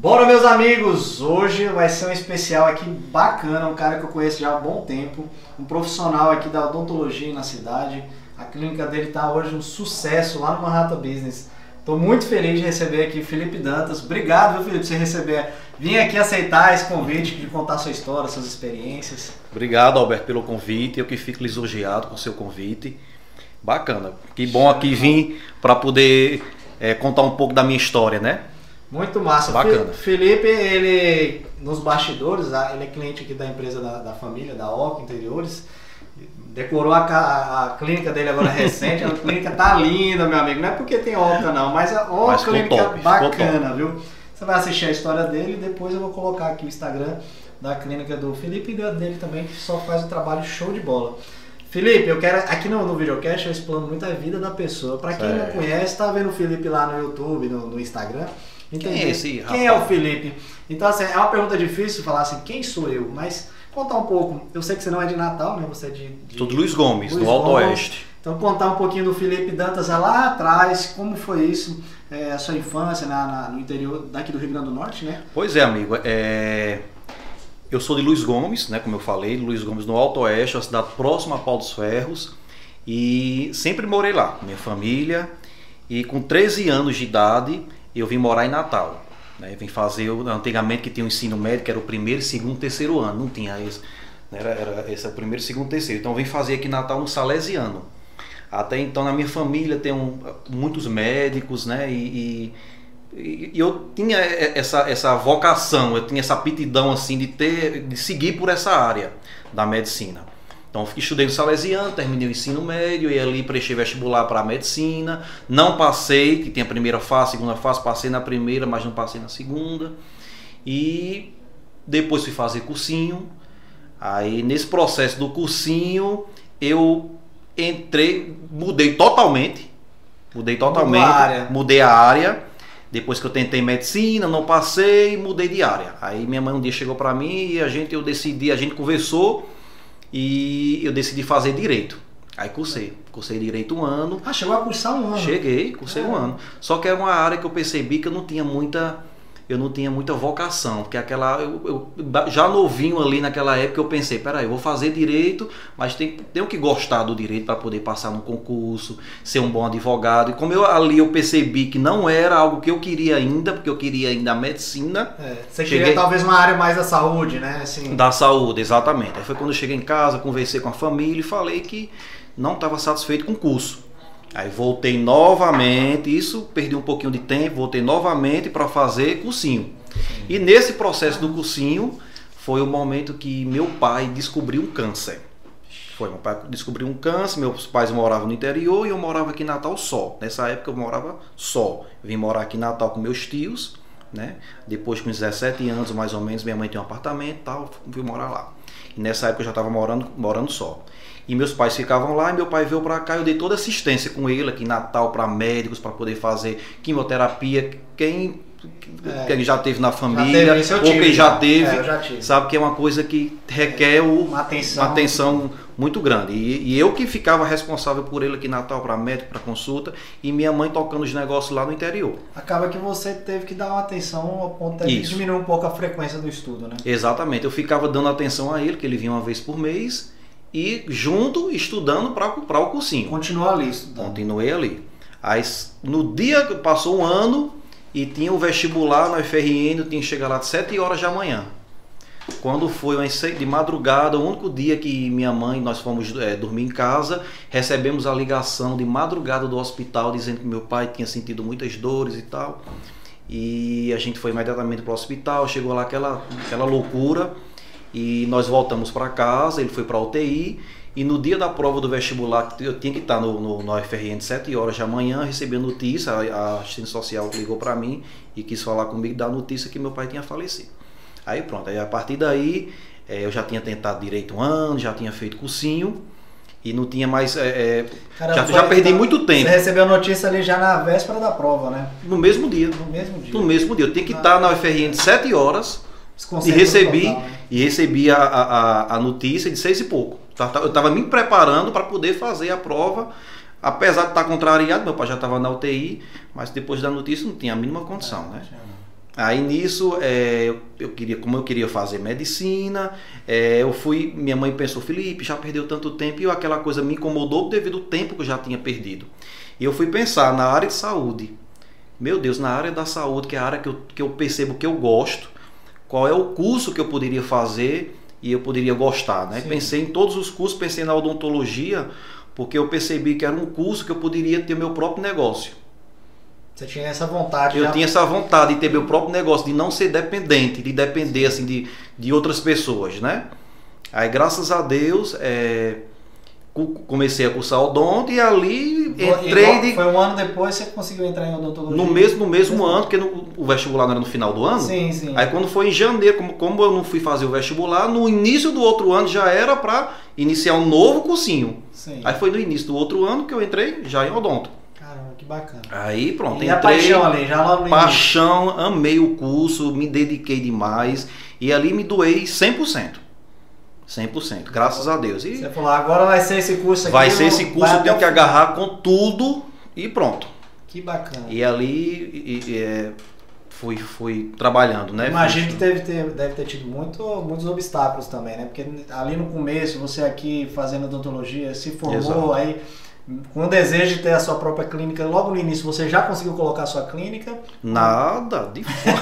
Bora, meus amigos! Hoje vai ser um especial aqui bacana, um cara que eu conheço já há um bom tempo, um profissional aqui da odontologia na cidade. A clínica dele está hoje um sucesso lá no Manhattan Business. Estou muito feliz de receber aqui Felipe Dantas. Obrigado, viu, Felipe, por você receber. Vim aqui aceitar esse convite de contar sua história, suas experiências. Obrigado, Alberto, pelo convite. Eu que fico lisonjeado com o seu convite. Bacana. Que bom aqui vir para poder é, contar um pouco da minha história, né? Muito massa. Bacana. Felipe, ele nos bastidores, ah, ele é cliente aqui da empresa da, da família, da OC Interiores. Decorou a, a, a, clínica dele agora recente. A clínica tá linda, meu amigo. Não é porque tem OCA, não, mas a OCA clínica top, bacana, viu? Você vai assistir a história dele e depois eu vou colocar aqui o Instagram da clínica do Felipe e dele também, que só faz o trabalho show de bola. Felipe, eu quero. Aqui no, no videocast eu explano muito a vida da pessoa. Para quem certo. não conhece, tá vendo o Felipe lá no YouTube, no, no Instagram. Entender quem é esse Quem é o Felipe? Então, assim, é uma pergunta difícil falar assim, quem sou eu? Mas contar um pouco. Eu sei que você não é de Natal, né? Você é de. de Tudo Luiz Gomes, Luiz do Alto Gomes. Oeste. Então, contar um pouquinho do Felipe Dantas lá atrás, como foi isso, é, a sua infância na, na, no interior daqui do Rio Grande do Norte, né? Pois é, amigo. É... Eu sou de Luiz Gomes, né? Como eu falei, Luiz Gomes no Alto Oeste, uma cidade próxima a Pau dos Ferros. E sempre morei lá, minha família. E com 13 anos de idade, eu vim morar em Natal. Né? Vim fazer, antigamente que tinha o ensino médio, que era o primeiro, segundo, terceiro ano, não tinha isso. Era, era esse é o primeiro, segundo, terceiro. Então eu vim fazer aqui em Natal no Salesiano. Até então na minha família tem um, muitos médicos, né? E, e, e, eu tinha essa, essa vocação, eu tinha essa aptidão assim de ter, de seguir por essa área da medicina. Então estudei no Salesiano, terminei o ensino médio e ali prestei vestibular para medicina. Não passei, que tem a primeira fase, segunda fase, passei na primeira, mas não passei na segunda. E depois fui fazer cursinho. Aí nesse processo do cursinho eu entrei, mudei totalmente. Mudei totalmente, a mudei a área. Depois que eu tentei medicina, não passei, mudei de área. Aí minha mãe um dia chegou para mim e a gente eu decidi, a gente conversou e eu decidi fazer direito. Aí cursei. Cursei direito um ano. Ah, chegou a cursar um ano? Cheguei, cursei é. um ano. Só que era uma área que eu percebi que eu não tinha muita eu não tinha muita vocação, porque aquela eu, eu, já novinho ali naquela época eu pensei, peraí, eu vou fazer direito, mas tem, tenho que gostar do direito para poder passar no concurso, ser um bom advogado. E como eu ali eu percebi que não era algo que eu queria ainda, porque eu queria ainda a medicina. É, você cheguei, queria talvez uma área mais da saúde, né? Assim... Da saúde, exatamente. Aí foi quando eu cheguei em casa, conversei com a família e falei que não estava satisfeito com o curso. Aí voltei novamente, isso perdi um pouquinho de tempo, voltei novamente para fazer cursinho. E nesse processo do cursinho foi o momento que meu pai descobriu um câncer. Foi, meu pai descobriu um câncer, meus pais moravam no interior e eu morava aqui em Natal só. Nessa época eu morava só. Vim morar aqui em Natal com meus tios, né? Depois com 17 anos mais ou menos, minha mãe tinha um apartamento e tal, fui morar lá. E nessa época eu já estava morando, morando só. E meus pais ficavam lá e meu pai veio para cá. Eu dei toda assistência com ele aqui em Natal para médicos para poder fazer quimioterapia. Quem é, quem já teve na família já teve, ou quem já, já teve, é, já sabe que é uma coisa que requer o, uma, atenção. uma atenção muito grande. E, e, eu que ficava responsável por ele aqui em Natal para médico, para consulta, e minha mãe tocando os negócios lá no interior. Acaba que você teve que dar uma atenção ao ponto de diminuir um pouco a frequência do estudo, né? Exatamente. Eu ficava dando atenção a ele, que ele vinha uma vez por mês e junto estudando para o cursinho. Continuou ali estudando. Continuei ali. Aí, no dia que passou um ano e tinha o vestibular na UFRN, eu tinha que chegar lá às 7 horas da manhã. Quando foi de madrugada, o único dia que minha mãe nós fomos é, dormir em casa, recebemos a ligação de madrugada do hospital dizendo que meu pai tinha sentido muitas dores e tal. E a gente foi imediatamente para o hospital, chegou lá aquela, aquela loucura. E nós voltamos para casa, ele foi para a UTI. E no dia da prova do vestibular, eu tinha que estar no, no, no UFRN 7 horas da manhã, recebi a notícia, a, assistente social ligou para mim e quis falar comigo da notícia que meu pai tinha falecido. Aí pronto, aí a partir daí é, eu já tinha tentado direito um ano, já tinha feito cursinho e não tinha mais. É, é já, já perdi então, muito tempo. Você recebeu a notícia ali já na véspera da prova, né? No mesmo dia. No mesmo dia. No mesmo dia. Eu tinha que ah. estar na UFRN 7 horas e recebi, total, né? E recebi a, a, a notícia de seis e pouco. Tá, tá, eu estava me preparando para poder fazer a prova, apesar de estar contrariado, meu pai já estava na UTI, mas depois da notícia não tinha a mínima condição, né? Aí nisso, é, eu, eu queria, como eu queria fazer medicina, é, eu fui, minha mãe pensou, Felipe, já perdeu tanto tempo, e aquela coisa me incomodou devido ao tempo que eu já tinha perdido. E eu fui pensar na área de saúde. Meu Deus, na área da saúde, que é a área que eu, que eu percebo que eu gosto, qual é o curso que eu poderia fazer e eu poderia gostar, né? Pensei em todos os cursos, pensei na odontologia, porque eu percebi que era um curso que eu poderia ter meu próprio negócio. Você tinha essa vontade. Eu já... tinha essa vontade de ter meu próprio negócio, de não ser dependente, de depender assim de, de outras pessoas, né? Aí graças a Deus é, comecei a cursar odonto e ali entrei de... Foi um ano depois você conseguiu entrar em odontologia? No mesmo, no mesmo ano, porque no, o vestibular não era no final do ano. Sim, sim. Aí quando foi em janeiro, como, como eu não fui fazer o vestibular, no início do outro ano já era para iniciar um novo cursinho. Sim. Aí foi no início do outro ano que eu entrei já em odonto bacana. Aí pronto, e entrei. a paixão ali, já logo no Paixão, amei o curso, me dediquei demais e ali me doei 100%. 100%, graças a Deus. E Você falou, agora vai ser esse curso aqui. Vai ser esse curso, eu tenho que agarrar com tudo e pronto. Que bacana. E ali e, e, é, fui, fui trabalhando, né? Imagino que deve ter, deve ter tido muito, muitos obstáculos também, né? Porque ali no começo, você aqui fazendo odontologia, se formou, Exato. aí com o desejo de ter a sua própria clínica, logo no início você já conseguiu colocar a sua clínica? Nada, de forma,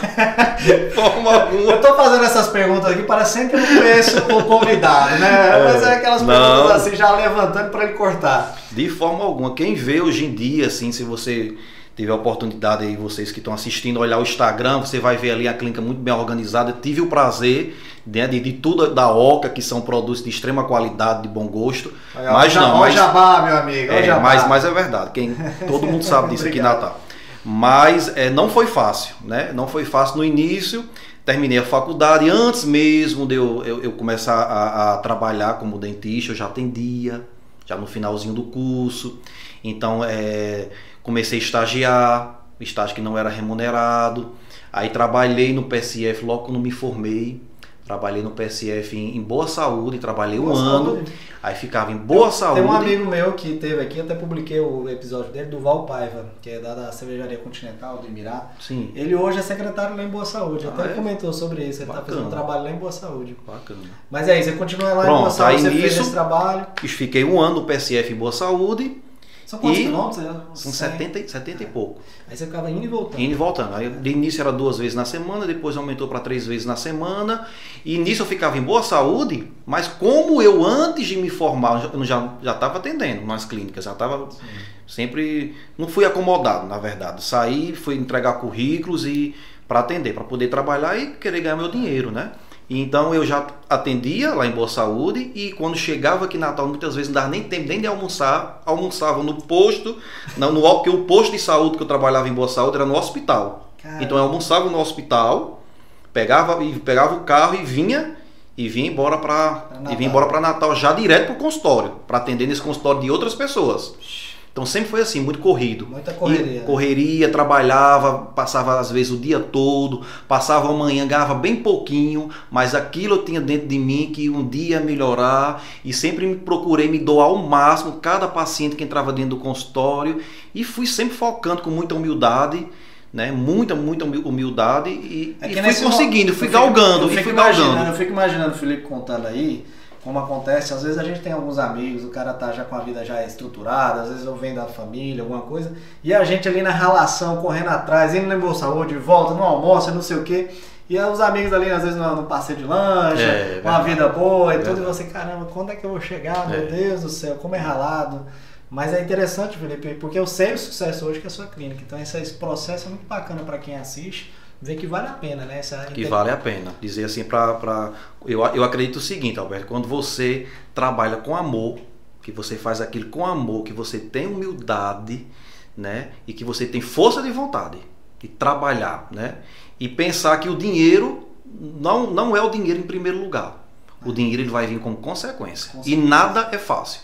de forma alguma. Eu tô fazendo essas perguntas aqui, parece sempre não conheço o convidado, né? É, Mas é aquelas não, perguntas assim, já levantando para ele cortar. De forma alguma. Quem vê hoje em dia, assim, se você Tive a oportunidade aí, vocês que estão assistindo, olhar o Instagram, você vai ver ali a clínica muito bem organizada. Tive o prazer né, de, de tudo da Oca, que são produtos de extrema qualidade, de bom gosto. Olha, mas olha, não, mas, jabá, meu amigo. É, mas, mas é verdade, quem, todo mundo sabe disso aqui em Natal. Mas é, não foi fácil, né? Não foi fácil no início. Terminei a faculdade, antes mesmo de eu, eu, eu começar a, a trabalhar como dentista, eu já atendia, já no finalzinho do curso. Então, é, comecei a estagiar, estágio que não era remunerado. Aí trabalhei no PSF logo quando me formei. Trabalhei no PSF em, em Boa Saúde, trabalhei boa um saúde. ano. Aí ficava em Boa Saúde. Tem um amigo meu que teve aqui, até publiquei o episódio dele, do Val Paiva, que é da, da Cervejaria Continental do Emirá. Sim. Ele hoje é secretário lá em Boa Saúde. Ah, até é? comentou sobre isso. Ele está fazendo um trabalho lá em Boa Saúde. Bacana. Mas é isso, você continua lá Pronto, em Boa Saúde, você nisso, fez esse trabalho. Fiquei um ano no PSF em Boa Saúde. São quantos e quilômetros? São 70, 70 e pouco. Aí você ficava indo e voltando. Indo e voltando. Aí de início era duas vezes na semana, depois aumentou para três vezes na semana. E nisso eu ficava em boa saúde, mas como eu antes de me formar, eu já já estava atendendo nas clínicas, já estava sempre não fui acomodado, na verdade. Saí, fui entregar currículos e para atender, para poder trabalhar e querer ganhar meu dinheiro, né? Então eu já atendia lá em Boa Saúde e quando chegava aqui em Natal, muitas vezes não dava nem tempo nem de almoçar, almoçava no posto, no, no, porque o posto de saúde que eu trabalhava em Boa Saúde era no hospital. Caramba. Então eu almoçava no hospital, pegava pegava o carro e vinha e vinha embora para e vinha embora para Natal já direto para o consultório, para atender nesse consultório de outras pessoas. Então sempre foi assim, muito corrido. Muita correria. E correria, trabalhava, passava às vezes o dia todo, passava amanhã, ganhava bem pouquinho, mas aquilo eu tinha dentro de mim que um dia melhorar e sempre me procurei me doar ao máximo cada paciente que entrava dentro do consultório e fui sempre focando com muita humildade. Né? Muita, muita humildade e, é e fui conseguindo, fui galgando, eu fico, fui galgando. Eu fico imaginando o Felipe contando aí, como acontece, às vezes a gente tem alguns amigos, o cara tá já com a vida já estruturada, às vezes eu venho da família, alguma coisa, e a gente ali na relação, correndo atrás, indo na Boa Saúde, volta, no almoço, não sei o quê. E os amigos ali, às vezes, no, no passeio de lancha, é, uma vida boa e tudo, e você, caramba, quando é que eu vou chegar? Meu é. Deus do céu, como é ralado. Mas é interessante, Felipe, porque eu sei o sucesso hoje que é a sua clínica. Então esse, esse processo é muito bacana para quem assiste ver que vale a pena, né? Essa que vale a pena. Dizer assim, para. Eu, eu acredito o seguinte, Alberto, quando você trabalha com amor, que você faz aquilo com amor, que você tem humildade, né? E que você tem força de vontade de trabalhar, né? E pensar que o dinheiro não, não é o dinheiro em primeiro lugar. O dinheiro ele vai vir como consequência. consequência. E nada é fácil.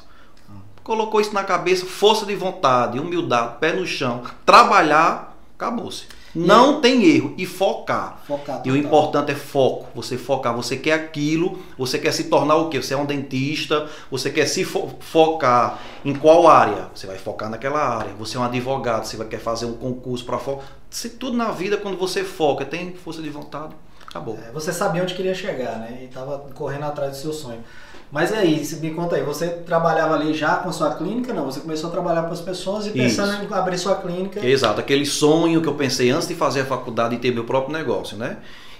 Ah. Colocou isso na cabeça, força de vontade, humildade, pé no chão, trabalhar, acabou-se. Não tem erro. E focar. Focar E o importante é foco. Você focar. Você quer aquilo. Você quer se tornar o quê? Você é um dentista. Você quer se fo- focar em qual área? Você vai focar naquela área. Você é um advogado. Você vai quer fazer um concurso para focar. Tudo na vida, quando você foca, tem força de vontade. Acabou. É, Você sabia onde queria chegar, né? E tava correndo atrás do seu sonho. Mas e aí, se- me conta aí, você trabalhava ali já com a sua clínica? Não, você começou a trabalhar com as pessoas e pensando em abrir sua clínica. Exato, aquele sonho que eu pensei antes de fazer a faculdade e ter meu próprio negócio, né?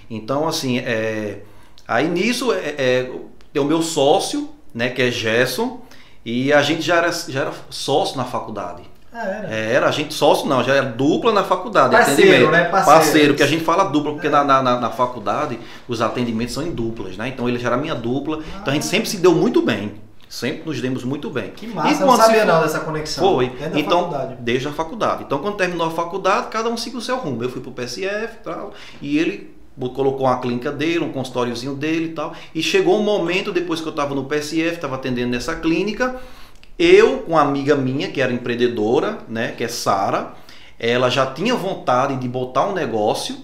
Então, assim, é, aí nisso é, é, tem o meu sócio, né, que é Gerson, e a gente já era, já era sócio na faculdade. Ah, era. É, Era, a gente sócio não, já era dupla na faculdade. Parceiro, né? Parceiro. que a gente fala dupla, porque É. na, na, na- faculdade os atendimentos são em duplas, né? Então ele já era minha dupla, então a gente Ah. sempre se deu muito bem. Sempre nos demos muito bem. Que massa, eu não se sabia não dessa conexão. Foi. Da Então, faculdade. desde a faculdade. Então, quando terminou a faculdade, cada um seguiu o seu rumo. Eu fui pro PSF e tal, e ele colocou uma clínica dele, um consultóriozinho dele e tal. E chegou um momento, depois que eu estava no PSF, estava atendendo nessa clínica, eu, com uma amiga minha, que era empreendedora, né, que é Sara, ela já tinha vontade de botar um negócio,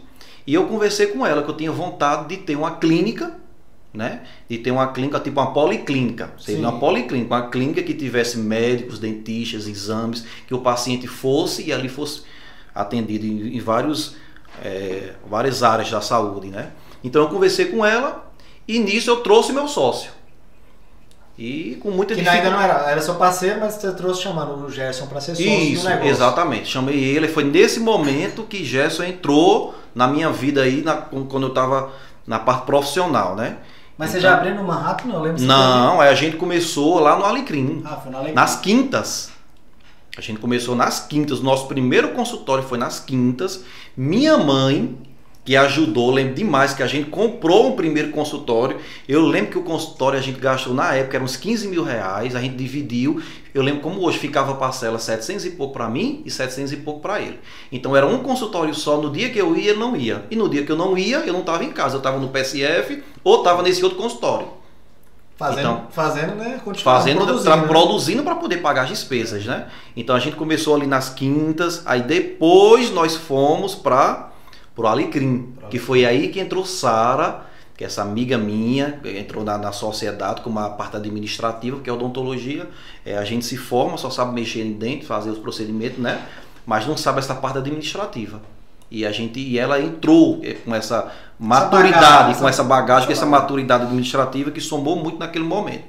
e eu conversei com ela que eu tinha vontade de ter uma clínica, né? De ter uma clínica, tipo uma policlínica. Seria Sim. uma policlínica, uma clínica que tivesse médicos, dentistas, exames, que o paciente fosse e ali fosse atendido em, em vários, é, várias áreas da saúde, né? Então eu conversei com ela e nisso eu trouxe meu sócio. E com muita Que dificuldade. ainda não era, era seu parceiro, mas você trouxe chamando o Gerson para ser sócio Isso, do negócio. exatamente. Chamei ele. Foi nesse momento que Gerson entrou na minha vida aí, na- quando eu estava na parte profissional, né? Mas você Então- já abriu no Manhattan? Não, eu lembro. você Não, aí a gente começou lá no Alecrim, Ah, foi na Alegria. nas quintas. A gente começou nas quintas. Nosso primeiro consultório foi nas quintas. Minha mãe, que ajudou, lembro demais que a gente comprou um primeiro consultório. Eu lembro que o consultório a gente gastou na época, eram uns 15 mil reais, a gente dividiu. Eu lembro como hoje ficava a parcela 700 e pouco para mim e 700 e pouco para ele. Então era um consultório só. No dia que eu ia, ele não ia. E no dia que eu não ia, eu não estava em casa. Eu estava no PSF ou estava nesse outro consultório Fazendo, Então, fazendo né? Continuando fazendo, produzindo. né? produzindo para poder pagar as despesas, né? Então a gente começou ali nas quintas, aí depois nós fomos para o Alecrim, Pro que foi aí que entrou Sara, que é essa amiga minha, entrou na, na sociedade com uma parte administrativa, que é odontologia. É, a gente se forma, só sabe mexer em dente, fazer os procedimentos, né? Mas não sabe essa parte administrativa. E a gente e ela entrou eh, com essa maturidade, bagagem, com essa bagagem, com essa essa bagagem. maturidade administrativa que somou muito naquele momento.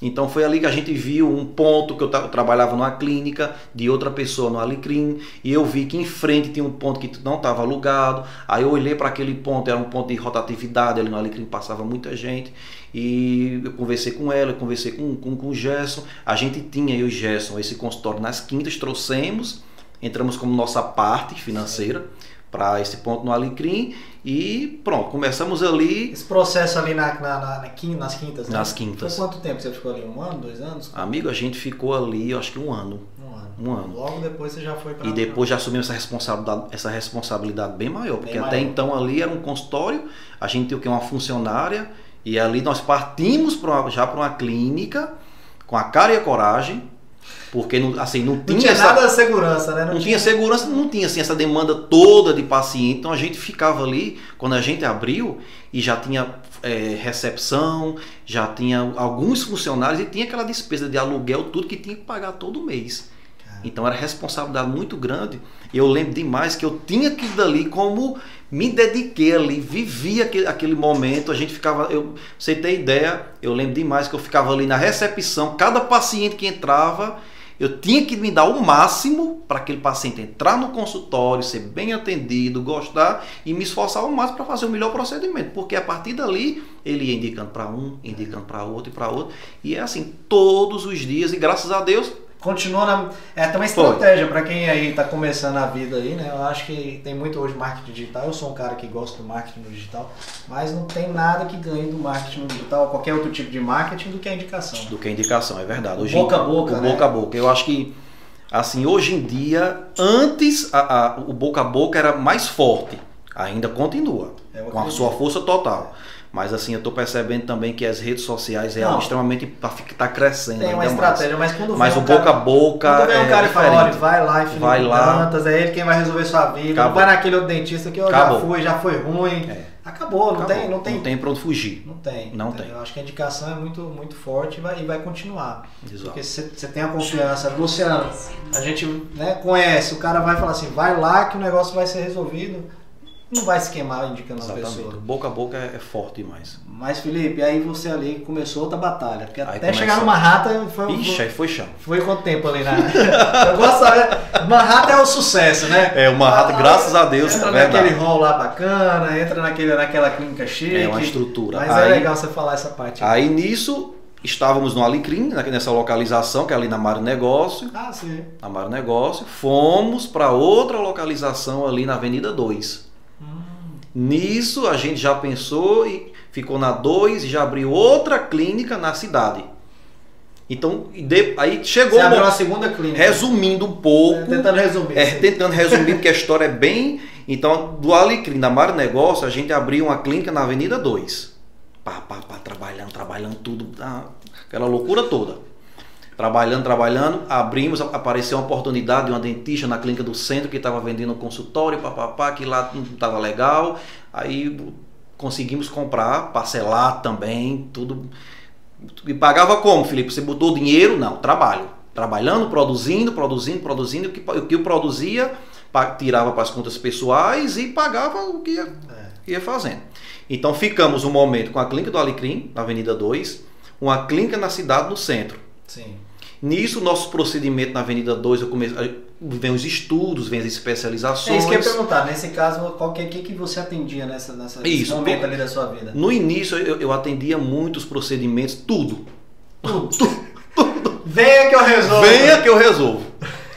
Então foi ali que a gente viu um ponto que eu, eu trabalhava numa clínica de outra pessoa no Alecrim e eu vi que em frente tinha um ponto que não estava alugado. Aí eu olhei para aquele ponto, era um ponto de rotatividade, ali no Alecrim passava muita gente e eu conversei com ela, eu conversei com, com, com o Gerson. A gente tinha, eu e o Gerson, esse consultório nas quintas, trouxemos, entramos como nossa parte financeira para esse ponto no Alecrim e pronto, começamos ali Esse processo ali na, na, na- na quin- nas quintas, né? nas quintas. Foi quanto tempo você ficou ali? Um ano, dois anos? Amigo, a gente ficou ali, acho que um ano. Um ano. Um ano. Logo depois você já foi para E depois já assumimos essa responsabilidade, essa responsabilidade bem maior, porque Bem até maior. então ali era um consultório, a gente tinha o que uma funcionária e ali nós partimos pra já para uma clínica com a cara e a coragem, porque não, assim não Não tinha, tinha essa, nada de segurança, né? não tinha segurança, não tinha assim essa demanda toda de paciente, então a gente ficava ali quando a gente abriu e já tinha é, recepção, já tinha alguns funcionários e tinha aquela despesa de aluguel, tudo que tinha que pagar todo mês. Então era responsabilidade muito grande. Eu lembro demais que eu tinha que ir dali como me dediquei ali, vivi aquele, aquele momento. A gente ficava, eu você ter ideia, eu lembro demais que eu ficava ali na recepção, cada paciente que entrava, eu tinha que me dar o máximo para aquele paciente entrar no consultório, ser bem atendido, gostar e me esforçar ao máximo para fazer o melhor procedimento, porque a partir dali ele ia indicando para um, indicando para outro e para outro, e é assim todos os dias e graças a Deus Continua na. É até uma estratégia para quem aí tá começando a vida aí, né? Eu acho que tem muito hoje marketing digital. Eu sou um cara que gosta do marketing digital, mas não tem nada que ganhe do marketing digital, ou qualquer outro tipo de marketing, do que a indicação. do que a indicação, é verdade. Hoje, Boca a boca, né? boca a boca. Eu acho que, assim, hoje em dia, antes a- a- o boca a boca era mais forte. Ainda continua, com a sua força total. Mas assim, eu estou percebendo também que as redes sociais é Não. extremamente para tá crescendo. Tem uma estratégia, mas quando Mais. Mas vem o cara- boca a boca. Quando vem um é cara e fala, olha, vai lá e Felipe Vai lá. Dantas, é ele quem vai resolver sua vida. Não Acabou. vai naquele outro dentista que eu já fui, já foi ruim. É. Acabou, não Acabou. tem, não tem. Não tem pra onde fugir. Não tem. Não tem. Eu acho que a indicação é muito, muito forte e vai, e vai continuar. Exato. Porque você você tem a confiança. Luciano, a gente né, conhece, o cara vai falar assim, vai lá que o negócio vai ser resolvido. Não vai se queimar indicando a Exatamente. pessoa. Boca a boca é, é forte demais. Mas Felipe, aí você ali começou outra batalha. Porque até começa- chegar numa rata foi, Ixi, aí foi chão. foi quanto tempo ali na. Eu gosto de saber. Manhattan é o sucesso, né? É, uma rata, graças a Deus, Entra é naquele hall lá bacana, entra naquele, naquela clínica chique. É uma estrutura. Mas é Aí- legal você falar essa parte. Aí nisso, estávamos no Alecrim, nessa localização, que é ali na Mário Negócio. Ah, sim. Na Mário Negócio. Fomos para outra localização ali na Avenida 2. Nisso a gente já pensou e ficou na 2 e já abriu outra clínica na cidade. Então, de- aí chegou Você abriu uma segunda clínica. resumindo um pouco. É, Tentando resumir. É, tentando resumir, porque a história é bem. Então, do Alecrim, da Mário Negócio, a gente abriu uma clínica na Avenida 2. Pá, pá, pá, trabalhando, trabalhando tudo, ah, aquela loucura toda. Trabalhando, trabalhando, abrimos, apareceu uma oportunidade de uma dentista na clínica do centro que estava vendendo um consultório, papapá, que lá não estava legal. Aí conseguimos comprar, parcelar também, tudo. E pagava como, Felipe? Você botou dinheiro? Não, trabalho. Trabalhando, produzindo, produzindo, produzindo. O que, o que eu produzia, tirava para as contas pessoais e pagava o que ia, É. ia fazendo. Então ficamos um momento com a clínica do Alecrim, na Avenida 2, uma clínica na cidade, no centro. Sim. Nisso, nosso procedimento na Avenida 2, eu comecei, aí vem os estudos, vem as É especializações. isso que eu ia perguntar. Nesse caso, qual que, que, que você atendia nessa, nessa, nesse Isso, momento ali da sua vida? No início, eu, eu atendia muitos procedimentos, tudo. Tudo. Venha que eu resolvo. Venha que eu resolvo.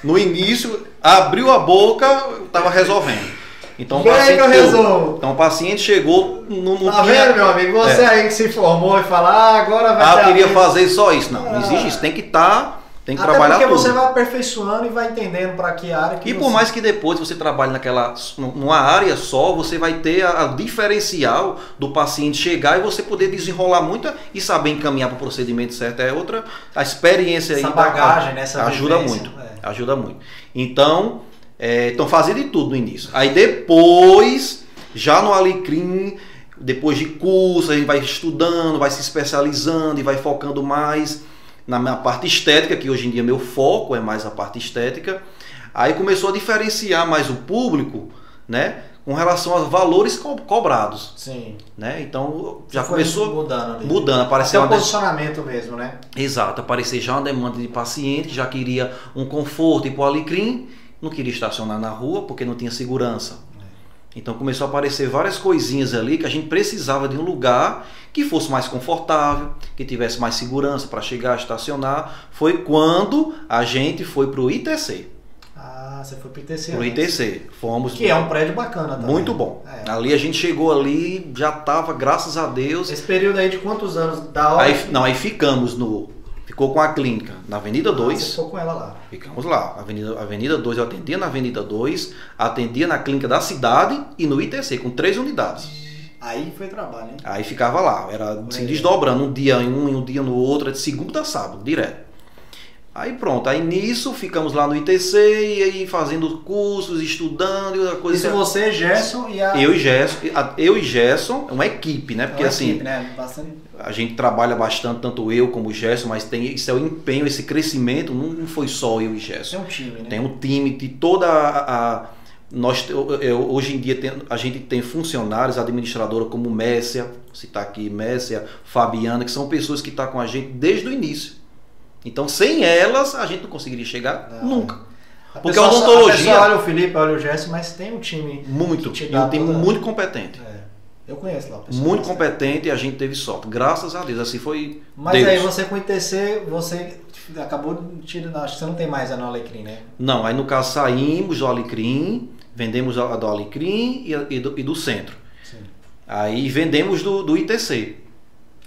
No início, abriu a boca, eu estava resolvendo. Então, o paciente que eu resolvo. Então, o paciente chegou, não, não Tá vendo, meu amigo? Você É. aí que se formou e fala, ah, agora vai Ah, eu queria fazer só isso. Não, não Ah. existe isso. Tem que estar, tem que Até trabalhar porque tudo. você vai aperfeiçoando e vai entendendo para que área que E você... por mais que depois você trabalhe naquela numa área só, você vai ter a, a diferencial do paciente chegar e você poder desenrolar muito e saber encaminhar para o procedimento certo. É outra a experiência Essa aí bagagem, essa ajuda vivência, muito. é. Ajuda muito. Então, é, então fazia de tudo no início. Aí depois, já no Alecrim, depois de curso, a gente vai estudando, vai se especializando e vai focando mais na minha parte estética, que hoje em dia meu foco é mais a parte estética. Aí começou a diferenciar mais o público, né, com relação aos valores co- cobrados, Sim. né? Então já começou mudando ali. mudando, Até apareceu o uma de- posicionamento mesmo, né? Exato, aparecer já uma demanda de paciente, já queria um conforto e para o alecrim, não queria estacionar na rua porque não tinha segurança. Então começou a aparecer várias coisinhas ali que a gente precisava de um lugar que fosse mais confortável, que tivesse mais segurança para chegar, estacionar. Foi quando a gente foi para o ITC. Ah, você foi pro ITC. Pro antes. ITC. Fomos Que é um prédio bacana também. muito bom. É. Ali a gente chegou ali, já estava, graças a Deus. Esse período aí de quantos anos? Da hora? Aí, não, aí ficamos no. Ficou com a clínica na Avenida Ah, 2. Você ficou com ela lá. Ficamos lá, Avenida, Avenida 2, eu atendia na Avenida 2, atendia na clínica da cidade e no ITC, com três unidades. Aí foi trabalho, hein? Aí ficava lá, era se É. desdobrando, um dia em um e um dia no outro, de segunda a sábado, direto. Aí pronto, aí nisso ficamos lá no ITC e aí fazendo cursos, estudando e outra coisa. Isso você, Gerson e a... Eu e Gerson, eu e Gerson, é uma equipe, né? Porque É uma assim, equipe, né? Bastante... a gente trabalha bastante, tanto eu como o Gerson, mas tem, isso é o empenho, esse crescimento, não foi só eu e Gerson. Tem um time, né? Tem um time de toda a. a- nós, eu- hoje em dia tem- a gente tem funcionários, administradora como Messia, citar aqui Messia, Fabiana, que são pessoas que estão com a gente desde o início. Então, sem elas, a gente não conseguiria chegar Não. nunca. A Porque pessoa a odontologia- A olha o Felipe, olha o Gerson, mas tem um time... Muito. E um time toda- muito competente. É, eu conheço lá o pessoal. Muito competente e a gente teve sorte. Graças a Deus. Assim foi. Mas Deus. aí você com o ITC, você acabou de tirar... Acho que você não tem mais a no Alecrim, né? Não, aí no caso saímos do Alecrim, vendemos a do Alecrim e, e do, e do centro. Sim. Aí vendemos do, do ITC.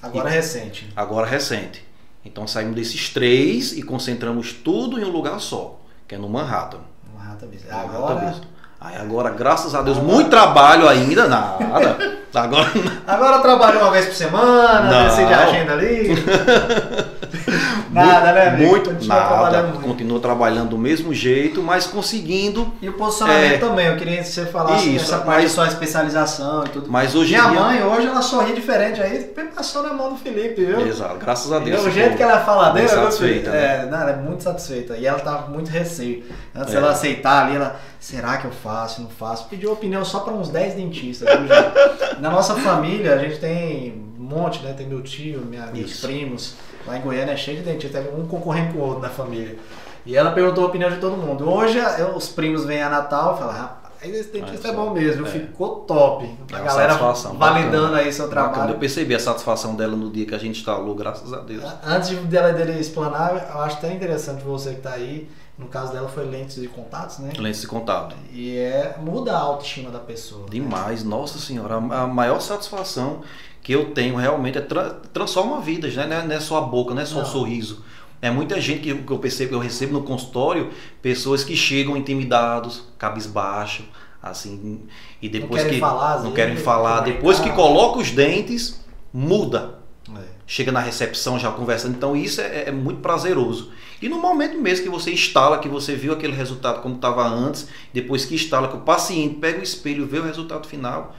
Agora é recente. agora recente. Então saímos desses três e concentramos tudo em um lugar só, que é no Manhattan. Rata mesmo. Manhattan Agora... mesmo. Aí agora, graças a Deus, muito trabalho ainda, nada. Agora, agora trabalha uma vez por semana, decide a agenda ali. nada, né, amigo? muito, Continua nada. trabalhando muito. Continua trabalhando do mesmo jeito, mas conseguindo. E o posicionamento É. também, eu queria que você falasse Isso, essa parte mas- de sua especialização e tudo. Mas hoje Minha dia. mãe hoje ela sorri diferente aí, passou na mão do Felipe, viu? Exato, graças a E Deus. o jeito que ela fala dele, satisfeita, né? é, não, ela é muito satisfeita. E ela tá com muito receio. Antes É. dela aceitar ali, ela, será que eu faço, não faço? Pediu opinião só para uns 10 dentistas. viu, gente? Na nossa família, a gente tem um monte, né? Tem meu tio, minha, meus primos. Lá em Goiânia é cheio de dentistas, um concorrendo com o outro na família. E ela perguntou a opinião de todo mundo. Hoje, os primos vêm a Natal e falam, rapaz, esse dentista É, é bom mesmo, é. ficou top. É A uma galera validando bacana. aí seu Bacana. Eu trabalho. percebi a satisfação dela no dia que a gente instalou, graças a Deus. Antes de dela dele explanar, eu acho até interessante você que está aí. No caso dela foi lentes de contatos, né? Lentes de contato. E é muda a autoestima da pessoa. né? Demais, nossa senhora, a maior satisfação que eu tenho realmente é tra transforma vidas, né? Não é- é só a boca, não é só o Não. sorriso. É muita gente que, eu- percebo, eu recebo no consultório, pessoas que chegam intimidados, cabisbaixo, assim, e depois querem que falar, não querem falar, depois que coloca os dentes, muda. É. Chega na recepção já conversando, então isso é, é muito prazeroso. E no momento mesmo que você instala, que você viu aquele resultado como estava antes, depois que instala, que o paciente pega o espelho e vê o resultado final,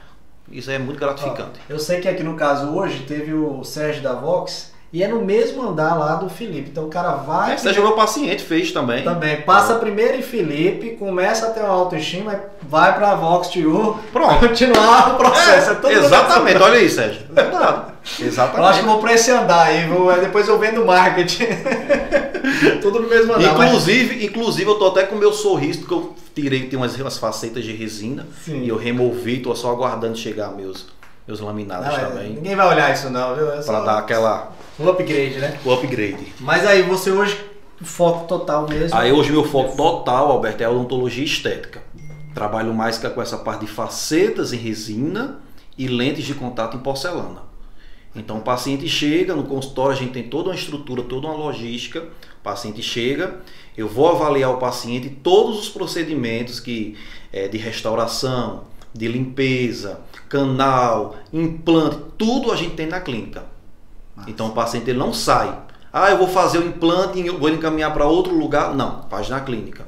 isso é muito gratificante. Ó, eu sei que aqui no caso hoje teve o Sérgio da Vox e é no mesmo andar lá do Felipe. Então o cara vai. É o meu paciente fez também. Também. Passa primeiro em Felipe, começa a ter uma autoestima, vai pra Vox TU, Pronto. continuar o processo. É, no exatamente, olha aí, Sérgio. Eu Exatamente. acho que eu vou pra esse andar aí, vou, depois eu vendo marketing. Tudo no mesmo andar. mas- Inclusive, inclusive, eu tô até com o meu sorriso, que eu tirei, tem umas, umas facetas de resina, Sim. e eu removi, tô só aguardando chegar meus, meus laminados Não, é, também, ninguém vai olhar isso não, viu? É só para dar aquela um upgrade, né? o upgrade. Mas aí você hoje, foco total mesmo. Aí hoje meu foco total, Alberto, é a odontologia estética. Trabalho mais com essa parte de facetas em resina e lentes de contato em porcelana. Então o paciente chega no consultório, a gente tem toda uma estrutura, toda uma logística. O paciente chega, eu vou avaliar o paciente todos os procedimentos que é, de restauração, de limpeza, canal, implante, tudo a gente tem na clínica. Então o paciente ele não sai. Ah, eu vou fazer o implante e vou encaminhar para outro lugar. Não, faz na clínica.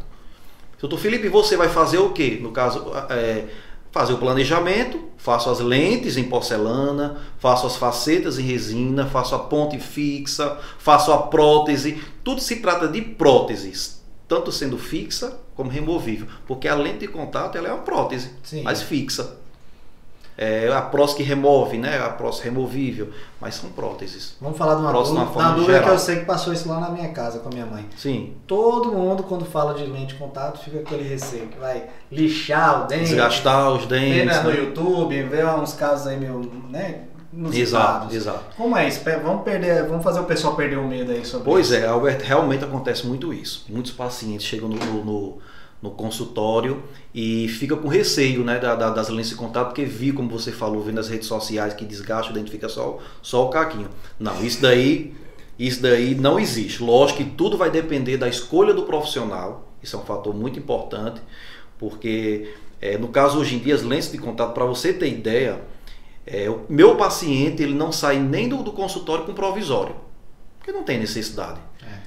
Doutor Felipe, você vai fazer o quê? No caso, é, fazer o planejamento, faço as lentes em porcelana, faço as facetas em resina, faço a ponte fixa, faço a prótese. Tudo se trata de próteses, tanto sendo fixa como removível. Porque a lente de contato ela é uma prótese, Sim. mas fixa. É a prótese que remove, né? A prótese removível, mas são próteses. Vamos falar de uma Próxima dúvida. Na dúvida que eu sei que passou isso lá na minha casa com a minha mãe. Sim. Todo mundo, quando fala de lente de contato, fica aquele receio que vai lixar o dente. Desgastar os Vê dentes. né, no? YouTube, vê uns casos aí meio, né? Exato, exato. Como é isso? Vamos perder, vamos fazer o pessoal perder o medo aí sobre Pois isso. é, Alberto, realmente acontece muito isso. Muitos pacientes chegam no, no- no- consultório e ficam com receio né, da- da- das lentes de contato, porque vi, como você falou, vendo nas redes sociais que desgasta o dente, fica só, só o caquinho. Não, isso daí, isso daí não existe. Lógico que tudo vai depender da escolha do profissional, isso é um fator muito importante, porque é, no caso hoje em dia as lentes de contato, para você ter ideia, é, o meu paciente ele não sai nem do, do consultório com provisório, porque não tem necessidade. É.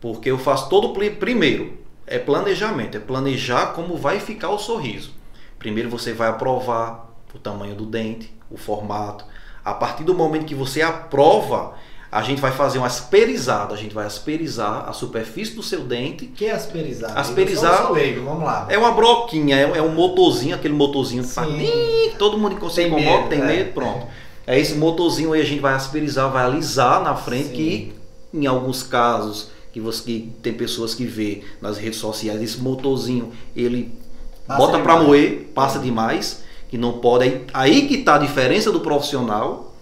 Porque eu faço todo o primeiro é planejamento, é planejar como vai ficar o sorriso. Primeiro você vai aprovar o tamanho do dente, o formato. A partir do momento que você aprova, a gente vai fazer uma asperizada, a gente vai asperizar a superfície do seu dente. Que é asperizar? Asperizar- leigo, vamos lá. É uma broquinha, é um- é motorzinho, aquele motorzinho que faz que todo mundo Tem incomoda, medo, tem é. medo, pronto. É esse motorzinho aí a gente vai asperizar, vai alisar na frente, Sim. que em alguns casos que você que tem pessoas que vê nas redes sociais esse motorzinho ele Passa bota pra demais. moer, passa demais, que não pode. Aí, aí que tá a diferença do profissional,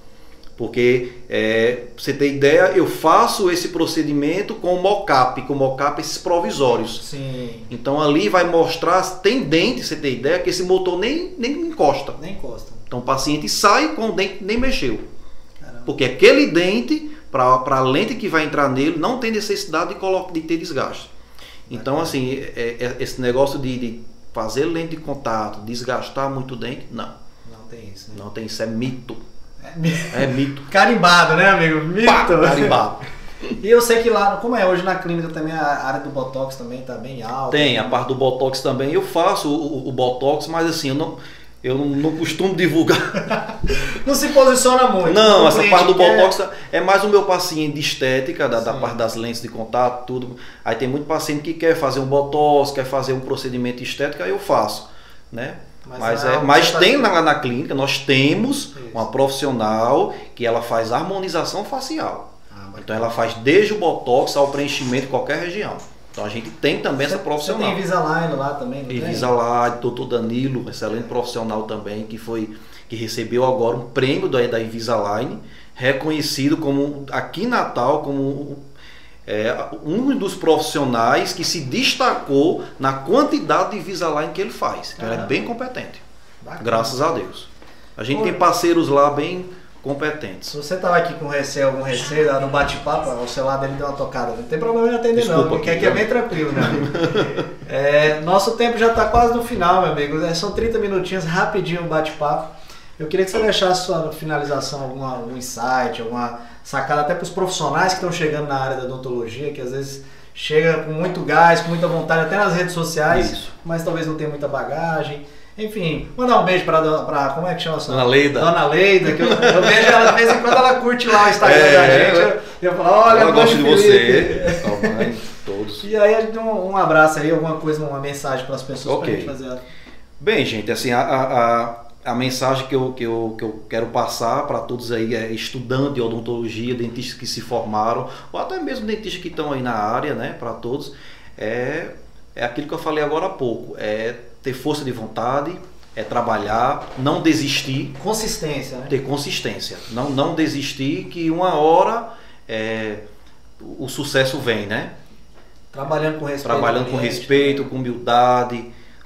porque é, você ter ideia, eu faço esse procedimento com o mocap, com mocap esses provisórios. Sim. Então ali vai mostrar, tem dente, você tem ideia, que esse motor nem, nem encosta. Nem encosta. Então o paciente sai com o dente nem mexeu. Caramba. Porque aquele dente, para a lente que vai entrar nele, não tem necessidade de, de ter desgaste. Então, assim, é- é- esse negócio de, de fazer lente de contato, desgastar muito o dente, não. Não tem isso, né? Não tem isso, é mito. É mi- É mito. Carimbado, né, amigo? Mito. Pá, carimbado. E eu sei que lá, como é hoje na clínica também, a área do Botox também tá bem alta. Tem a parte do Botox também. Eu faço o, o- o Botox, mas assim, eu não, eu não, não costumo divulgar. Não se posiciona muito. Não, essa parte do quer- Botox é mais o meu paciente de estética, da, da parte das lentes de contato, tudo. Aí tem muito paciente que quer fazer um Botox, quer fazer um procedimento estético, aí eu faço, né? Mas Mas, é é, mas tem lá na clínica, nós temos Isso. uma profissional que ela faz harmonização facial. Ah. Então ela faz desde o Botox ao preenchimento de qualquer região. Então a gente tem também essa Você- profissional. Você tem Invisalign lá também, não E tem? Invisalign, doutor Danilo, excelente profissional também, que foi que recebeu agora um prêmio da, da Invisalign, reconhecido como aqui em Natal como é, um dos profissionais que se destacou na quantidade de Invisalign que ele faz. Então ele é bem competente, Bacana. graças a Deus. A gente Pô. tem parceiros lá bem competentes. Se você tava aqui com receio, algum receio lá no bate-papo, o celular dele deu uma tocada. Não tem problema em atender Desculpa, não, porque aqui é bem tranquilo, meu amigo. É, nosso tempo já está quase no final, meu amigo. É, São 30 minutinhos, rapidinho o bate-papo. Eu queria que você deixasse sua finalização, alguma, algum insight, alguma sacada até para os profissionais que estão chegando na área da odontologia, que às vezes chega com muito gás, com muita vontade, até nas redes sociais, Isso. mas talvez não tenha muita bagagem. Enfim, mandar um beijo para como é que chama a sua? Dona Leida. Dona Leida, que eu, eu vejo ela de vez em quando ela curte lá o Instagram É, da gente. Eu, eu falo, olha, Ela mãe gosta de você, mãe, todos. E aí a gente um, um abraço aí, alguma coisa, uma mensagem para as pessoas Ok. pra gente fazer. a- Bem, gente, assim, a, a, a- mensagem que eu, que, eu, que eu quero passar para todos aí, é estudantes de odontologia, dentistas que se formaram, ou até mesmo dentistas que estão aí na área, né, para todos, é, é aquilo que eu falei agora há pouco, é ter força de vontade, é trabalhar, não desistir, Consistência, né? ter consistência, não, não desistir que uma hora é, o sucesso vem, né? Trabalhando com respeito. Trabalhando ao com respeito, com humildade,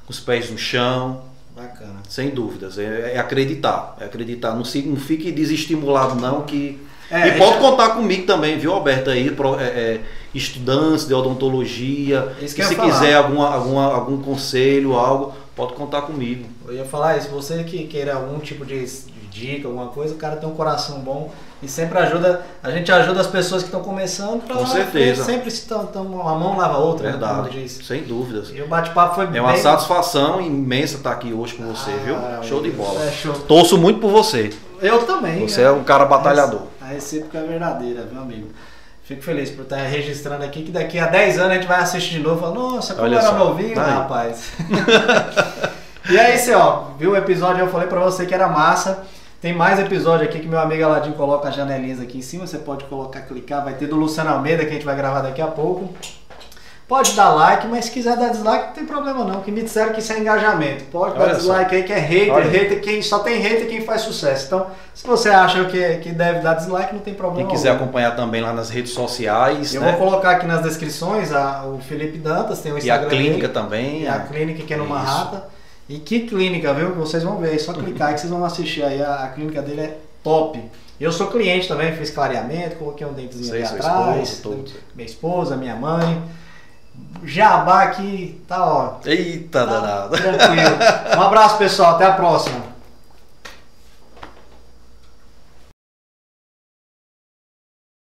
com os pés no chão, Bacana. sem dúvidas, é, é acreditar, é acreditar. Não, se, não fique desestimulado não que É, e pode já- contar comigo também, viu, Alberto aí, pro- é, é, estudantes de odontologia, Isso que se quiser alguma, alguma, algum conselho, algo, pode contar comigo. Eu ia falar isso, você que queira algum tipo de, dica, alguma coisa, o cara tem um coração bom e sempre ajuda, a gente ajuda as pessoas que estão começando pra Com certeza. sempre estão, uma mão lava a outra, né, Verdade, diz. sem dúvidas. E o bate-papo foi É uma bem... satisfação imensa estar aqui hoje com você, Ah, viu? Show de bola. É show. Torço muito por você. Eu também. Você né? é um cara batalhador. A recíproca é verdadeira, viu, amigo? Fico feliz por estar registrando aqui, que daqui a 10 anos a gente vai assistir de novo e falar, nossa, como Olha era só. novinho, Aí. rapaz. e aí, você, ó, viu o episódio, eu falei pra você que era massa. Tem mais episódio aqui que meu amigo Aladim coloca as janelinhas aqui em cima, você pode colocar, clicar, vai ter do Luciano Almeida que a gente vai gravar daqui a pouco. Pode dar like, mas se quiser dar dislike, não tem problema não, que me disseram que isso é engajamento. Pode dar Olha só. dislike aí, que é hater, Olha. hater, quem, só tem hater quem faz sucesso. Então, se você acha que, que deve dar dislike, não tem problema Quem quiser algum. acompanhar também lá nas redes sociais, Eu né? vou colocar aqui nas descrições a- o Felipe Dantas, tem o E a Instagram clínica dele, também. e a clínica que é no. Manhattan. E que clínica, viu? Vocês vão ver, é só clicar aí que vocês vão assistir aí. A, a clínica dele é top. Eu sou cliente também, fiz clareamento, coloquei um dentezinho Sei, ali atrás. esposa. Minha esposa, minha mãe. Jabá aqui, tá ó. Eita, Tá danado. tranquilo. Um abraço, pessoal. Até a próxima.